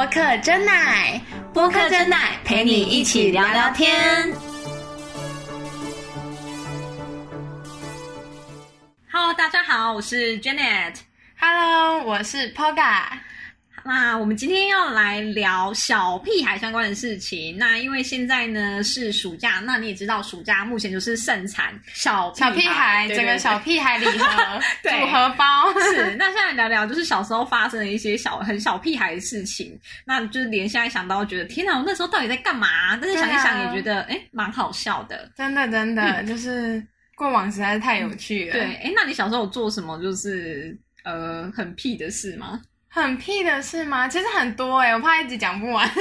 播客真奶，播客真奶陪你一起聊聊天。Hello，大家好，我是 Janet。Hello，我是 Poga。那我们今天要来聊小屁孩相关的事情。那因为现在呢是暑假，那你也知道，暑假目前就是盛产小小屁孩，对整个小屁孩礼盒对组合包是，那现在聊聊就是小时候发生的一些小很小屁孩的事情，那就是连现在想到觉得天哪，我那时候到底在干嘛？但是想一想也觉得哎蛮、好笑的。真的真的、就是过往实在是太有趣了。对，，哎，那你小时候有做什么就是呃很屁的事吗很屁的事吗？其实很多哎、我怕一直讲不完。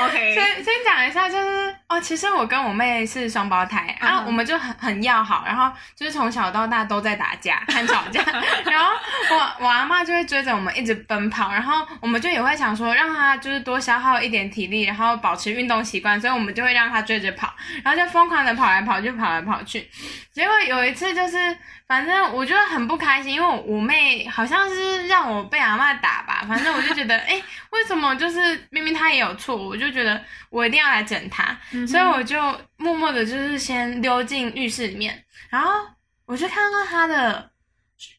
OK，先先讲一下，就是哦，其实我跟我妹是双胞胎、然后我们就很很要好，然后就是从小到大都在打架 和吵架，然后我我阿妈就会追着我们一直奔跑，然后我们就也会想说让她就是多消耗一点体力，然后保持运动习惯，所以我们就会让她追着跑，然后就疯狂的跑来跑去，跑来跑去。结果有一次就是，反正我就很不开心，因为我我妹好像是让我被阿妈打吧，反正我就觉得，哎、为什么就是明明她也有错，我就觉得我一定要来整她，所以我就默默的就是先溜进浴室里面，然后我就看到她的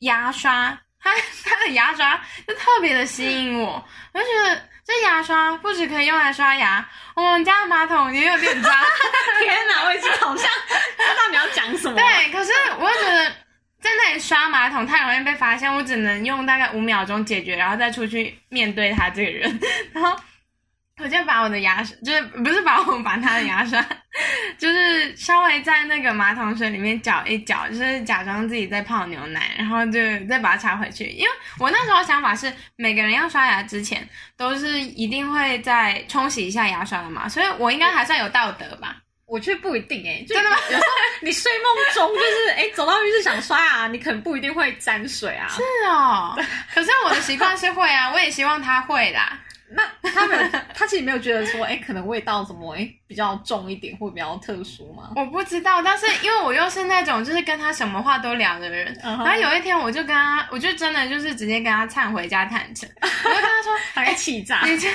牙刷，她她的牙刷就特别的吸引我，我就觉得这牙刷不止可以用来刷牙，我们家的马桶也有点脏。天哪，我已经好像知道你要讲什么。对，可是我就觉得在那里刷马桶太容易被发现，我只能用大概五秒钟解决，然后再出去面对他这个人，然后。我就把我的牙刷，就是不是把我把他的牙刷，就是稍微在那个马桶水里面搅一搅，就是假装自己在泡牛奶，然后就再把它插回去。因为我那时候想法是，每个人要刷牙之前都是一定会再冲洗一下牙刷的嘛，所以我应该还算有道德吧。我觉得不一定哎、就真的吗有时候你睡梦中就是哎、走到浴室想刷牙，你可能不一定会沾水啊。是哦，可是我的习惯是会啊，我也希望他会啦。那他们他其实没有觉得说，哎、可能味道怎么哎、比较重一点，或比较特殊吗？我不知道，但是因为我又是那种就是跟他什么话都聊的人，然后有一天我就跟他，我就真的就是直接跟他忏悔加坦诚，我就跟他说，大概气炸。你知道，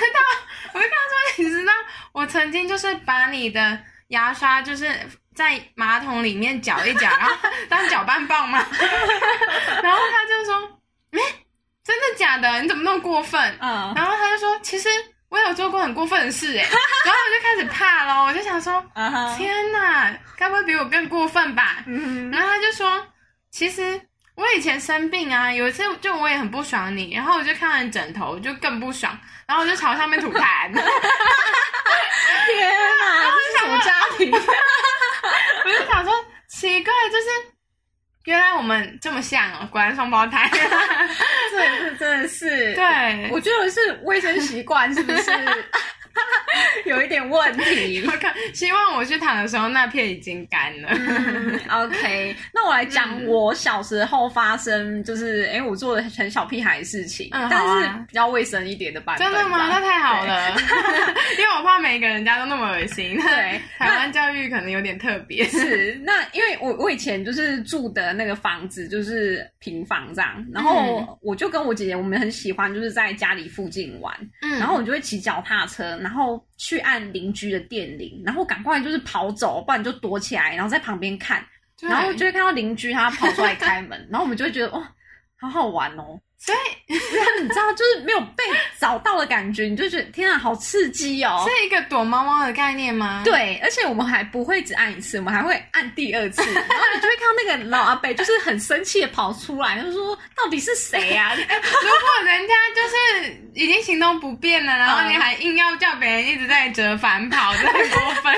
我就跟他说，你知道，我曾经就是把你的牙刷就是在马桶里面搅一搅，然后 当搅拌棒嘛，然后他就说，哎、真的假的？你怎么那么过分？嗯。然后他就说，其实我有做过很过分的事哎，然后我就开始怕咯，我就想说，天哪，该不会比我更过分吧？嗯然后他就说，其实我以前生病啊，有一次就我也很不爽你，然后我就看完枕头，我就更不爽，然后我就朝上面吐痰，天哪，家庭？我就想说奇怪，就是原来我们这么像哦，果然双胞胎。这是真的是，对，我觉得是卫生习惯是不是 有一点问题我？看，希望我去躺的时候那片已经干了。嗯，OK，那我来讲我小时候发生，就是哎、诶我做的很小屁孩的事情，嗯但是好啊比较卫生一点的版本。真的吗？那太好。了，因为我怕每个人家都那么恶心。对 台湾教育可能有点特别。是，那因为我我以前就是住的那个房子就是平房这样，然后我就跟我姐姐，我们很喜欢就是在家里附近玩，嗯然后我就会骑脚踏车，然后去按邻居的电铃，然后赶快就是跑走，不然就躲起来，然后在旁边看，然后就会看到邻居他跑出来开门，然后我们就会觉得哇，好好玩哦。所以然后你知道，就是没有被找到的感觉，你就觉得天啊，好刺激哦。是一个躲猫猫的概念吗？，对，而且我们还不会只按一次，我们还会按第二次，然后你就会看到那个老阿伯就是很生气的跑出来，就说到底是谁呀、啊？如果人家就是已经行动不便了，然后嗯你还硬要叫别人一直在折返跑，这很过分。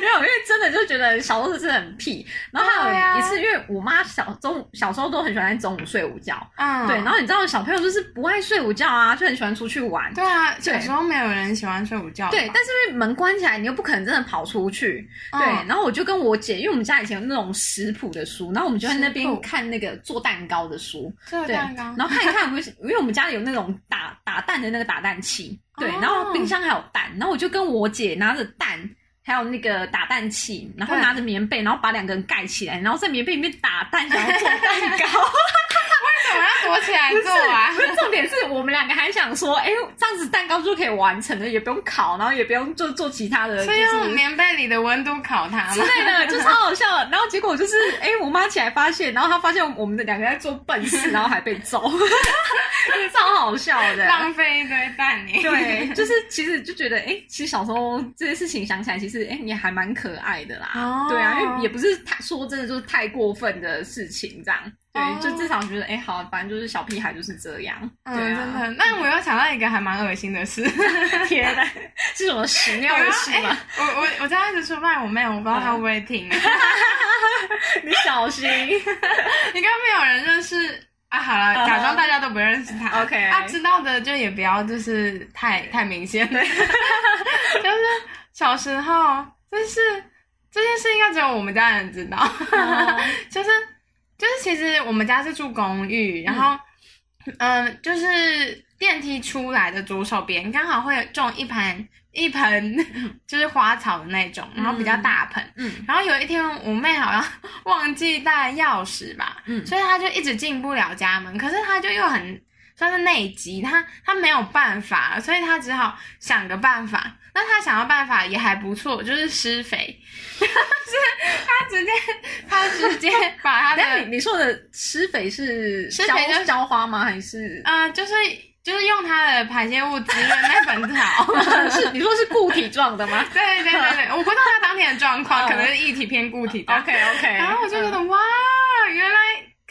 没有，因为真的就觉得小时候真的很屁。然后还有一次，因为我妈小中午小时候都很喜欢在中午睡午觉，嗯，对，然后你知道小朋友就是不爱睡午觉啊，就很喜欢出去玩。对啊，对小时候没有人喜欢睡午觉吧。对，但是因为门关起来，你又不可能真的跑出去。嗯对，然后我就跟我姐，因为我们家以前有那种食谱的书，然后我们就在那食边看那个做蛋糕的书。对，这蛋糕然后看一看，我们因为我们家里有那种打打蛋的那个打蛋器，对，哦然后冰箱还有蛋，然后我就跟我姐拿着蛋。还有那个打蛋器，然后拿着棉被，然后把两个人盖起来，然后在棉被里面打蛋，然后做蛋糕。为什什么要躲起来做啊？重点是我们两个还想说，哎，这样子蛋糕就可以完成了，也不用烤，然后也不用做做其他的，是用棉被里的温度烤它之类的，就超好笑。然后结果就是，哎，我妈起来发现，然后她发现我们的两个在做笨事，然后还被揍，超好笑的，浪费一堆蛋呢。对，就是其实就觉得，哎，其实小时候这些事情想起来，其实哎也还蛮可爱的啦。哦，对啊，因为也不是太说真的，就是太过分的事情这样。对，就至少觉得，哎，好，反正就是小屁孩就是这样。嗯，真的。那我又想到一个还蛮恶心的事，天哪，是什么屎尿的事吗？我我我在一直出卖我妹，我不知道她会不会听。你小心，应该没有人认识啊。好了，假装大家都不认识他。OK，他知道的就也不要，就是太太明显。就是小时候，就是这件事应该只有我们家人知道，就是。就是其实我们家是住公寓，然后，嗯，就是电梯出来的左手边刚好会种一盆一盆就是花草的那种，然后比较大盆，嗯，然后有一天我妹好像 忘记带钥匙吧，嗯，所以她就一直进不了家门，可是她就又很算是内急，她她没有办法，所以她只好想个办法。那他想要办法也还不错，就是施肥，是他直接他直接把他的 你你说的施肥是施肥就是浇花吗？还是啊，就是就是用它的排泄物滋润那本草，是你说是固体状的吗？对对对对，我不知道他当天的状况，可能是液体偏固体的。OK OK，然后我就觉得哇，原来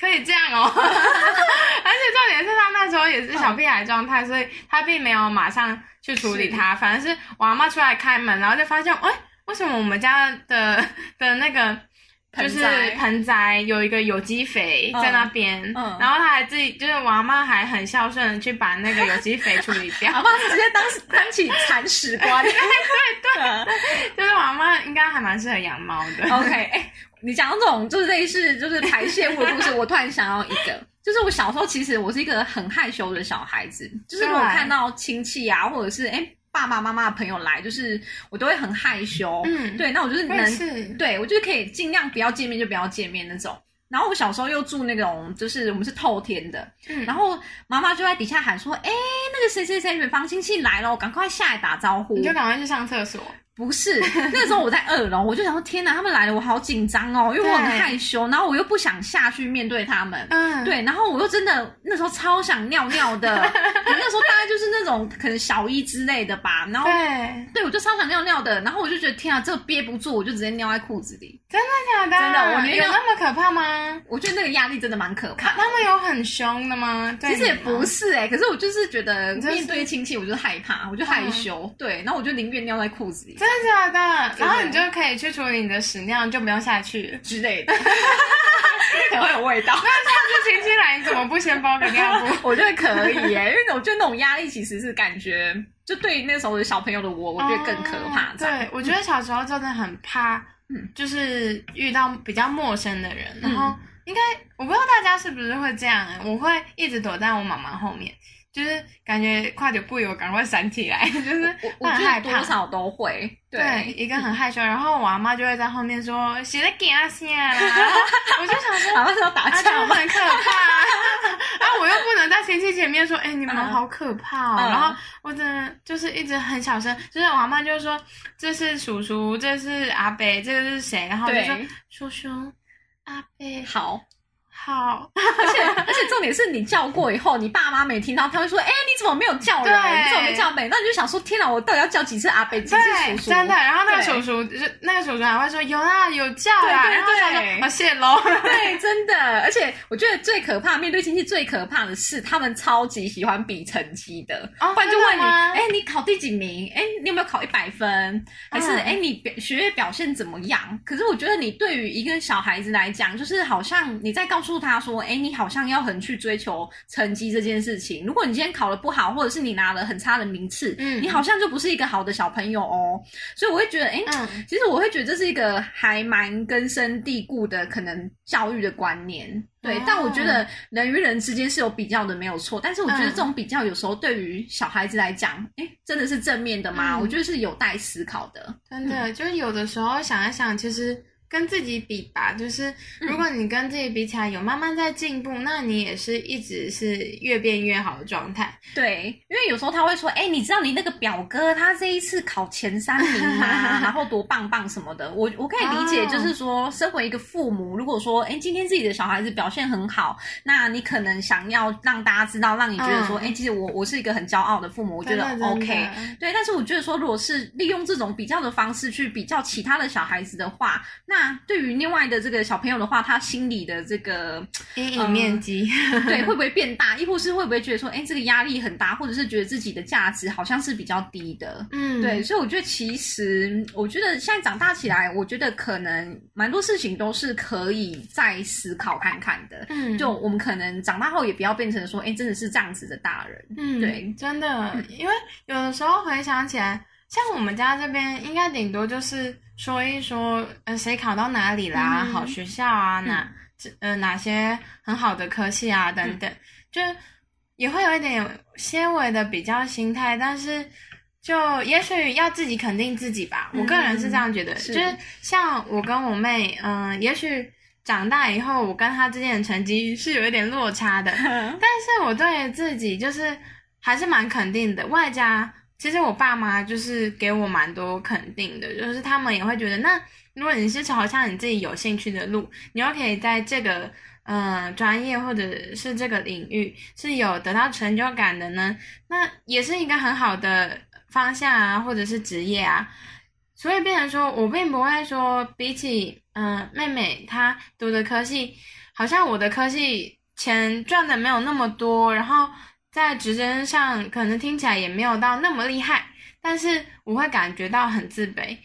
可以这样哦，而且重点是他那时候也是小屁孩状态，所以他并没有马上。去处理它，反而是我阿妈出来开门，然后就发现，哎，为什么我们家的的那个就是盆栽。有一个有机肥在那边，然后他还自己就是我阿妈还很孝顺的去把那个有机肥处理掉，阿妈直接当当起铲屎官，对对对，就是我阿妈应该还蛮适合养猫的。OK，哎，你讲那种就是类似就是排泄物的故事，我突然想到一个。就是我小时候，其实我是一个很害羞的小孩子。就是我看到亲戚啊，或者是哎爸爸妈妈的朋友来，就是我都会很害羞。嗯，对，那我就是能，对我就是可以尽量不要见面就不要见面那种。然后我小时候又住那种，就是我们是透天的，嗯，然后妈妈就在底下喊说：“哎，那个谁谁谁远房亲戚来了，我赶快下来打招呼。”你就赶快去上厕所。不是，那时候我在二楼，我就想说天哪，他们来了，我好紧张哦，因为我很害羞，然后我又不想下去面对他们，嗯，对，然后我又真的那时候超想尿尿的，那时候大概就是那种可能小一之类的吧，然后对，对我就超想尿尿的，然后我就觉得天啊，这憋不住，我就直接尿在裤子里，真的假的？真的，我有那么可怕吗？我觉得那个压力真的蛮可怕。他们有很凶的吗？其实也不是哎，可是我就是觉得面对亲戚，我就害怕，我就害羞，对，然后我就宁愿尿在裤子里，真的假的？然后你就可以去处理你的屎尿，就不用下去之类的，可能会有味道。那下次亲戚来，你怎么不先包个尿布？我觉得可以耶，因为我觉得那种压力其实是感觉，就对那时候的小朋友的我，我觉得更可怕。对，我觉得小时候真的很怕，嗯，就是遇到比较陌生的人，然后应该我不知道大家是不是会这样，我会一直躲在我妈妈后面。就是感觉快点不我赶快闪起来，就是我很害怕，多少都会对一个很害羞，然后我阿妈就会在后面说谁在给阿先啊，我就想说阿妈是要打架吗？很可怕，啊我又不能在亲戚前面说，哎你们好可怕哦，然后我真的就是一直很小声，就是我阿妈就说这是叔叔，这是阿伯，这个是谁？然后就说叔叔阿伯。好。好，而且而且重点是你叫过以后，你爸妈没听到，他会说：“哎，你怎么没有叫人？你怎么没叫北？”那你就想说：“天哪，我到底要叫几次阿北，几次叔叔？”真的。然后那个叔叔，就是那个叔叔还会说：“有啦，有叫啦。”然后他说：“好谢喽。”对，真的。而且我觉得最可怕，面对亲戚最可怕的是，他们超级喜欢比成绩的。不然就问你：“哎，你考第几名？哎，你有没有考一百分？还是哎，你表学业表现怎么样？”可是我觉得，你对于一个小孩子来讲，就是好像你在告诉。他说：“哎，你好像要很去追求成绩这件事情。如果你今天考的不好，或者是你拿了很差的名次，嗯，你好像就不是一个好的小朋友哦。所以我会觉得，哎，其实我会觉得这是一个还蛮根深蒂固的可能教育的观念。对，但我觉得人与人之间是有比较的，没有错。但是我觉得这种比较有时候对于小孩子来讲，哎，真的是正面的吗？我觉得是有待思考的。真的，就是有的时候想一想，其实。”跟自己比吧，就是如果你跟自己比起来有慢慢在进步，那你也是一直是越变越好的状态。对，因为有时候他会说，哎，你知道你那个表哥他这一次考前三名吗？然后多棒棒什么的。我我可以理解，就是说，身为一个父母，如果说，哎，今天自己的小孩子表现很好，那你可能想要让大家知道，让你觉得说，哎，其实我我是一个很骄傲的父母，我觉得 OK。对，但是我觉得说，如果是利用这种比较的方式去比较其他的小孩子的话，那对于另外的这个小朋友的话，他心里的这个阴影面积，对，会不会变大？亦或是会不会觉得说，哎，这个压力很大，或者是觉得自己的价值好像是比较低的？嗯，对，所以我觉得其实，我觉得现在长大起来，我觉得可能蛮多事情都是可以再思考看看的。嗯，就我们可能长大后也不要变成说，哎，真的是这样子的大人。嗯，对，真的，因为有的时候回想起来，像我们家这边，应该顶多就是。说一说，呃，谁考到哪里啦？好学校啊，哪呃哪些很好的科系啊，等等，就也会有一点纤维的比较心态，但是就也许要自己肯定自己吧。我个人是这样觉得，就是像我跟我妹，嗯，也许长大以后，我跟她之间的成绩是有一点落差的，但是我对自己就是还是蛮肯定的，外加。其实我爸妈就是给我蛮多肯定的，就是他们也会觉得，那如果你是朝向你自己有兴趣的路，你又可以在这个嗯专业或者是这个领域是有得到成就感的呢，那也是一个很好的方向啊，或者是职业啊。所以变成说我并不会说比起嗯妹妹她读的科系，好像我的科系钱赚的没有那么多，然后。在职称上可能听起来也没有到那么厉害，但是我会感觉到很自卑，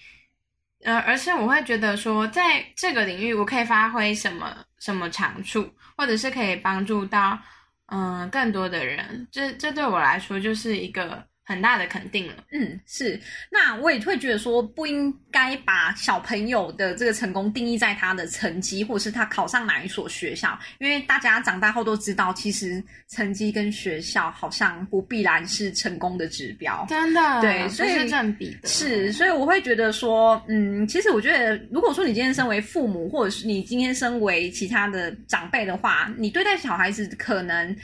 呃，而是我会觉得说，在这个领域我可以发挥什么什么长处，或者是可以帮助到嗯更多的人，这这对我来说就是一个。很大的肯定了，嗯，是。那我也会觉得说，不应该把小朋友的这个成功定义在他的成绩，或者是他考上哪一所学校，因为大家长大后都知道，其实成绩跟学校好像不必然是成功的指标，真的，对，所以是正比的。是，所以我会觉得说，嗯，其实我觉得，如果说你今天身为父母，或者是你今天身为其他的长辈的话，你对待小孩子可能。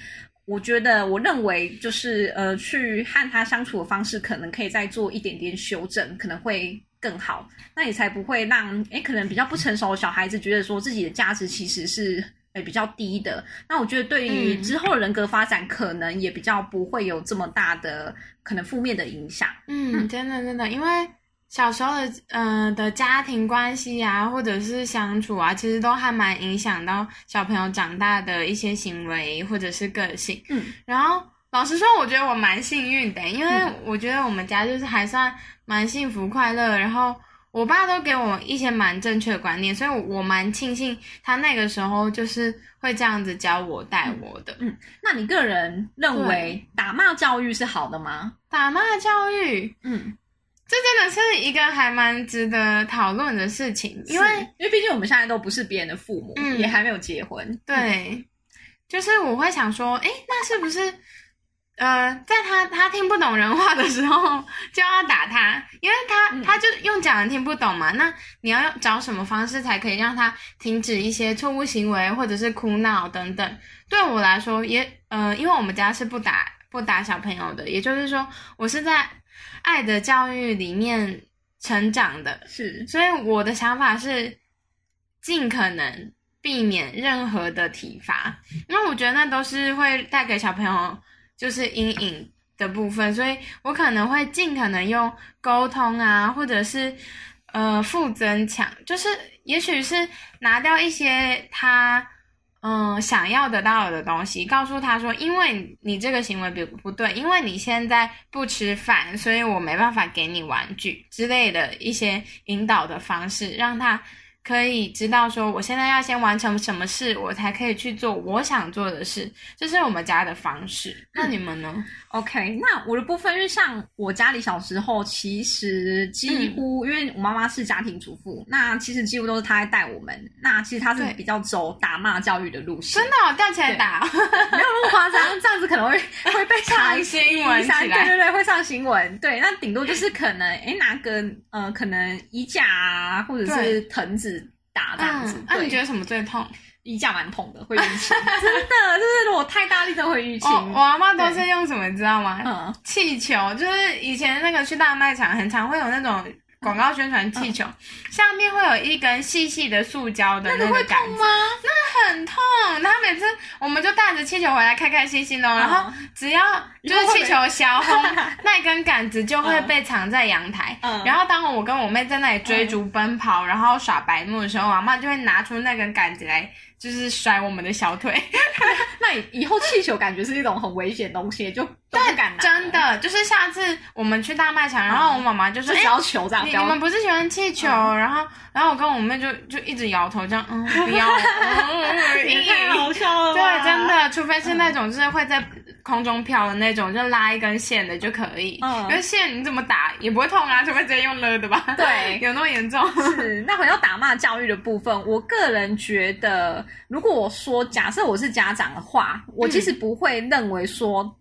我觉得，我认为就是呃，去和他相处的方式，可能可以再做一点点修正，可能会更好。那你才不会让诶，可能比较不成熟的小孩子觉得说自己的价值其实是诶比较低的。那我觉得对于之后人格发展，可能也比较不会有这么大的可能负面的影响。嗯，真的真的，因为。小时候的嗯的家庭关系啊，或者是相处啊，其实都还蛮影响到小朋友长大的一些行为或者是个性。嗯，然后老实说，我觉得我蛮幸运的，因为我觉得我们家就是还算蛮幸福快乐。然后我爸都给我一些蛮正确的观念，所以我蛮庆幸他那个时候就是会这样子教我带我的。嗯，那你个人认为打骂教育是好的吗？打骂教育，嗯。这真的是一个还蛮值得讨论的事情，因为因为毕竟我们现在都不是别人的父母，也还没有结婚。对，就是我会想说，哎，那是不是呃，在他他听不懂人话的时候就要打他，因为他他就用讲的听不懂嘛。那你要用找什么方式才可以让他停止一些错误行为，或者是哭闹等等？对我来说，也呃，因为我们家是不打不打小朋友的，也就是说，我是在。爱的教育里面成长的。是，所以我的想法是尽可能避免任何的体罚，因为我觉得那都是会带给小朋友就是阴影的部分，所以我可能会尽可能用沟通啊，或者是呃负增强，就是也许是拿掉一些他。嗯，想要得到的东西，告诉他说，因为你这个行为不不对，因为你现在不吃饭，所以我没办法给你玩具之类的一些引导的方式，让他。可以知道说，我现在要先完成什么事，我才可以去做我想做的事，这是我们家的方式。那你们呢？OK，那我的部分，因为像我家里小时候，其实几乎，因为我妈妈是家庭主妇，那其实几乎都是她在带我们。那其实她是比较走打骂教育的路线，真的吊起来打，没有那么夸张，这样子可能会会被 上新闻起来，对对对，会上新闻。对，那顶多就是可能，哎，拿个呃，可能衣架啊，或者是藤子。大这样子。那你觉得什么最痛？衣架蛮痛的，会淤青，真的，就是我太大力都会淤青。我阿妈都是用什么，你知道吗？嗯，气球，就是以前那个去大卖场，很常会有那种广告宣传气球，下面会有一根细细的塑胶的那个杆子，那很痛。然后每次我们就带着气球回来，开开心心的，然后只要就是气球消轰，那根杆子就会被藏在阳台。然后当我跟我妹在那里追逐奔跑，然后耍白目的时候，阿妈就会拿出那根杆子来。就是甩我们的小腿，那以后气球感觉是一种很危险东西，就都不敢拿。真的，就是下次我们去大卖场，然后我妈妈就说：“只要求这样。”你们不是喜欢气球？然后，然后我跟我妹就就一直摇头，这样嗯，不要，太好笑了。对，真的，除非是那种就是会在。空中飘的那种，就拉一根线的就可以。嗯，因为线你怎么打也不会痛啊，除非直接用勒的吧？对，有那么严重？是。那回到打骂教育的部分，我个人觉得，如果我说假设我是家长的话，我其实不会认为说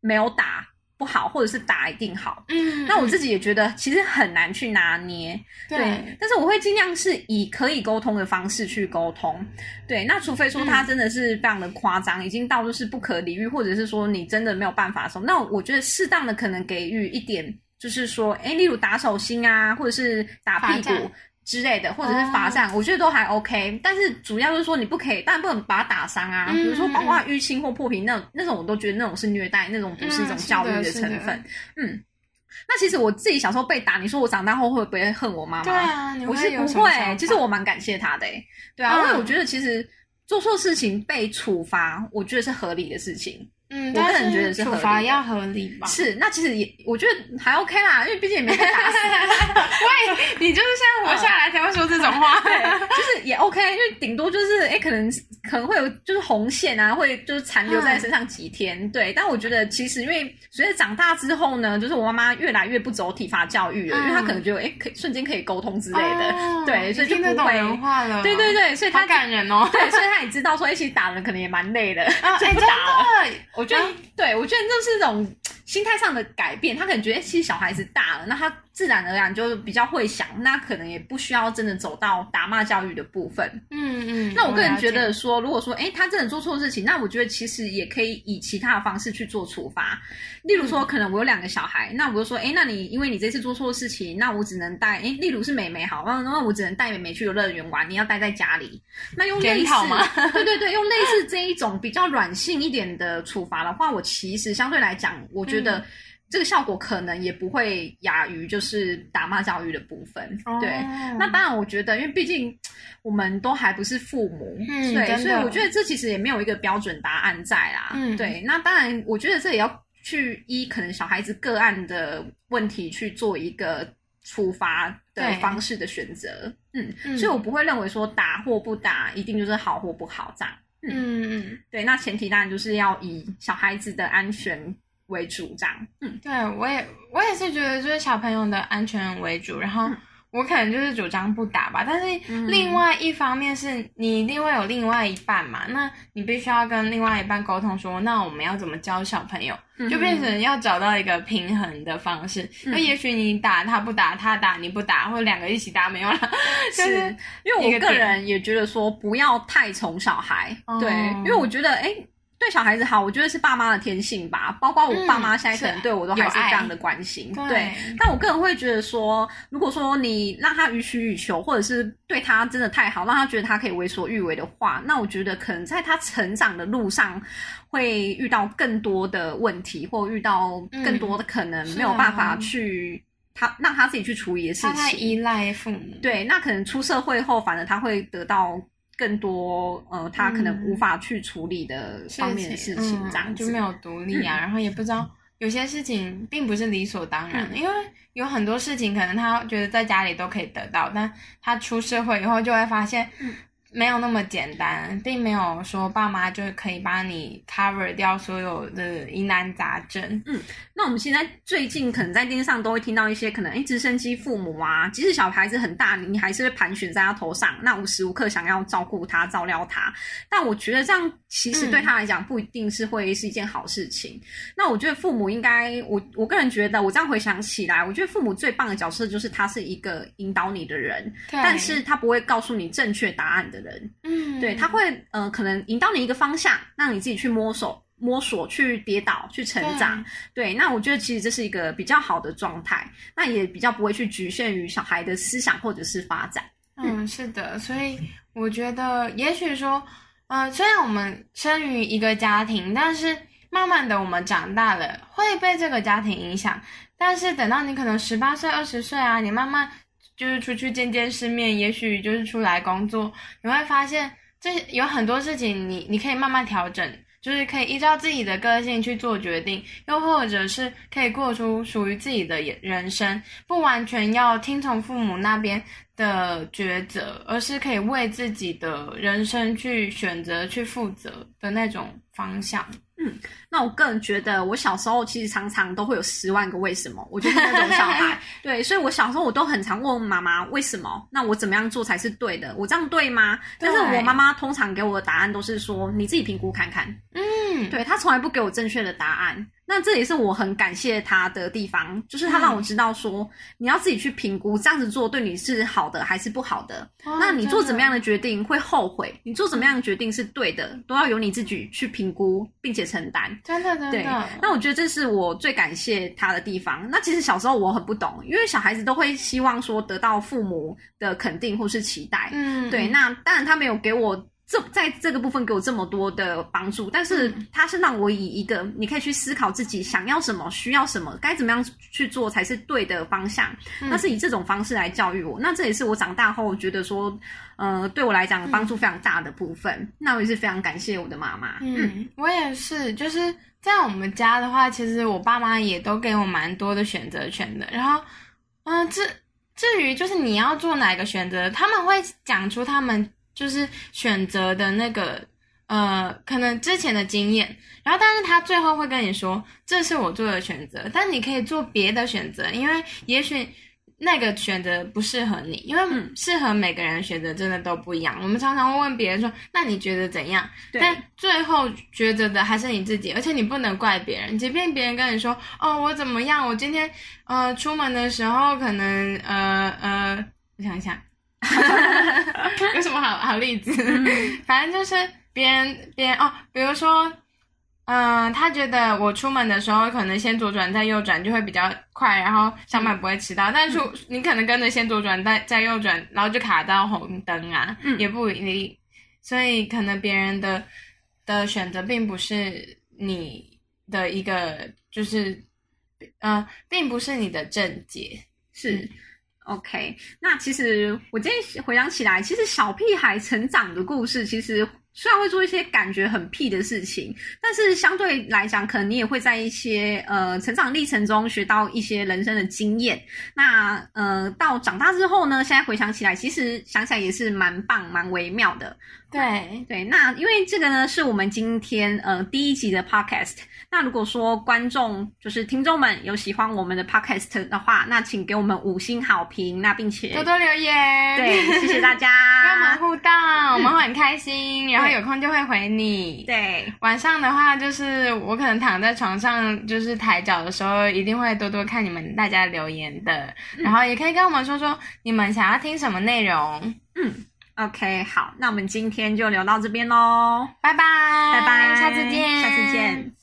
没有打。不好，或者是打一定好。嗯，那我自己也觉得其实很难去拿捏。对，但是我会尽量是以可以沟通的方式去沟通。对，那除非说他真的是非常的夸张，已经到就是不可理喻，或者是说你真的没有办法的时候，那我觉得适当的可能给予一点，就是说，哎，例如打手心啊，或者是打屁股。之类的，或者是罚站，我觉得都还 OK。但是主要就是说，你不可以，但不能把他打伤啊。比如说，包括淤青或破皮那那种，我都觉得那种是虐待，那种不是一种教育的成分。嗯，那其实我自己小时候被打，你说我长大后会不会恨我妈妈？对啊，我是不会。其实我蛮感谢她的，对啊，因为我觉得其实做错事情被处罚，我觉得是合理的事情。嗯，我个人觉得是处罚要合理吧。是，那其实也我觉得还 OK 啦，因为毕竟也没被打死。喂，你就是现在活下来才会说这种话，对，就是也 OK，因为顶多就是哎，可能可能会有就是红线啊，会就是残留在身上几天。对，但我觉得其实因为随着长大之后呢，就是我妈妈越来越不走体罚教育了，因为她可能觉得哎，可瞬间可以沟通之类的，对，所以就不会人话了。对对对，所以她感人哦。对，所以她也知道说，哎，其实打人可能也蛮累的，就不打了。我觉得，对我觉得这是一种心态上的改变。他可能觉得，其实小孩子大了，那他自然而然就比较会想，那可能也不需要真的走到打骂教育的部分。嗯嗯。那我个人觉得说，如果说，哎，他真的做错事情，那我觉得其实也可以以其他的方式去做处罚。例如说，可能我有两个小孩，那我就说，哎，那你因为你这次做错事情，那我只能带，哎，例如是美美好，那那我只能带美美去游乐园玩，你要待在家里。那用类似，对对对，用类似这一种比较软性一点的处罚的话，我其实相对来讲，我觉得这个效果可能也不会亚于就是打骂教育的部分。对，那当然，我觉得，因为毕竟我们都还不是父母，嗯对，所以我觉得这其实也没有一个标准答案在啦。嗯对，那当然，我觉得这也要。去依可能小孩子个案的问题去做一个处罚的方式的选择，嗯，所以我不会认为说打或不打一定就是好或不好这样，嗯嗯，对，那前提当然就是要以小孩子的安全为主这样，嗯，对我也我也是觉得就是小朋友的安全为主，然后。我可能就是主张不打吧，但是另外一方面是你一定会有另外一半嘛，那你必须要跟另外一半沟通说，那我们要怎么教小朋友，就变成要找到一个平衡的方式。那也许你打他不打，他打你不打，或者两个一起打没有了。是。因为我个人也觉得说不要太宠小孩，对，因为我觉得哎。对小孩子好，我觉得是爸妈的天性吧。包括我爸妈现在可能对我都还是非常的关心。对，但我个人会觉得说，如果说你让他予取予求，或者是对他真的太好，让他觉得他可以为所欲为的话，那我觉得可能在他成长的路上会遇到更多的问题，或遇到更多的可能没有办法去他让他自己去处理的事情。他太依赖父母。对，那可能出社会后，反而他会得到。更多呃，他可能无法去处理的方面的事情，这样就没有独立啊，然后也不知道有些事情并不是理所当然，因为有很多事情可能他觉得在家里都可以得到，但他出社会以后就会发现，没有那么简单，并没有说爸妈就可以帮你 cover 掉所有的疑难杂症。嗯，那我们现在最近可能在电视上都会听到一些可能，哎，直升机父母啊，即使小孩子很大，你还是会盘旋在他头上，那无时无刻想要照顾他、照料他。但我觉得这样其实对他来讲不一定是会是一件好事情。那我觉得父母应该，我我个人觉得，我这样回想起来，我觉得父母最棒的角色就是他是一个引导你的人，但是他不会告诉你正确答案的。人，嗯，对他会，呃，可能引导你一个方向，让你自己去摸索、摸索、去跌倒、去成长。对，那我觉得其实这是一个比较好的状态，那也比较不会去局限于小孩的思想或者是发展。嗯，是的，所以我觉得，也许说，呃，虽然我们生于一个家庭，但是慢慢的我们长大了，会被这个家庭影响。但是等到你可能十八岁、二十岁啊，你慢慢。就是出去见见世面，也许就是出来工作，你会发现这有很多事情，你你可以慢慢调整，就是可以依照自己的个性去做决定，又或者是可以过出属于自己的人生，不完全要听从父母那边的抉择，而是可以为自己的人生去选择、去负责的那种方向。嗯，那我个人觉得，我小时候其实常常都会有十万个为什么，我就是那种小孩。对，所以我小时候我都很常问妈妈为什么，那我怎么样做才是对的？我这样对吗？但是我妈妈通常给我的答案都是说你自己评估看看。嗯，对，他从来不给我正确的答案。那这也是我很感谢他的地方，就是他让我知道说，你要自己去评估这样子做对你是好的还是不好的。那你做怎么样的决定会后悔？你做怎么样的决定是对的，都要由你自己去评估并且承担。真的，真的。对。那我觉得这是我最感谢他的地方。那其实小时候我很不懂，因为小孩子都会希望说得到父母的肯定或是期待。嗯。对，那当然他没有给我。这在这个部分给我这么多的帮助，但是他是让我以一个你可以去思考自己想要什么、需要什么、该怎么样去做才是对的方向。那是以这种方式来教育我，那这也是我长大后觉得说，呃，对我来讲帮助非常大的部分。那我也是非常感谢我的妈妈。嗯，我也是，就是在我们家的话，其实我爸妈也都给我蛮多的选择权的。然后，嗯，至至于就是你要做哪个选择，他们会讲出他们。就是选择的那个，呃，可能之前的经验，然后但是他最后会跟你说，这是我做的选择，但你可以做别的选择，因为也许那个选择不适合你，因为适合每个人选择真的都不一样。我们常常会问别人说，那你觉得怎样？但最后抉择的还是你自己，而且你不能怪别人，即便别人跟你说，哦，我怎么样？我今天呃出门的时候可能呃呃，我想一想。有什么好好例子？反正就是别人别人哦，比如说，嗯，他觉得我出门的时候可能先左转再右转就会比较快，然后上班不会迟到。但是你可能跟着先左转再再右转，然后就卡到红灯啊，也不一定。所以可能别人的的选择并不是你的一个，就是嗯，并不是你的正解，是。OK，那其实我今天回想起来，其实小屁孩成长的故事，其实虽然会做一些感觉很屁的事情，但是相对来讲，可能你也会在一些呃成长历程中学到一些人生的经验。那呃到长大之后呢，现在回想起来，其实想起来也是蛮棒、蛮微妙的。对。对，那因为这个呢，是我们今天呃第一集的 Podcast。那如果说观众就是听众们有喜欢我们的 podcast 的话，那请给我们五星好评，那并且多多留言，对，谢谢大家，跟我们互动，我们会很开心，然后有空就会回你。对，晚上的话就是我可能躺在床上，就是抬脚的时候，一定会多多看你们大家留言的，然后也可以跟我们说说你们想要听什么内容。嗯，OK，好，那我们今天就聊到这边喽，拜拜，拜拜，下次见，下次见。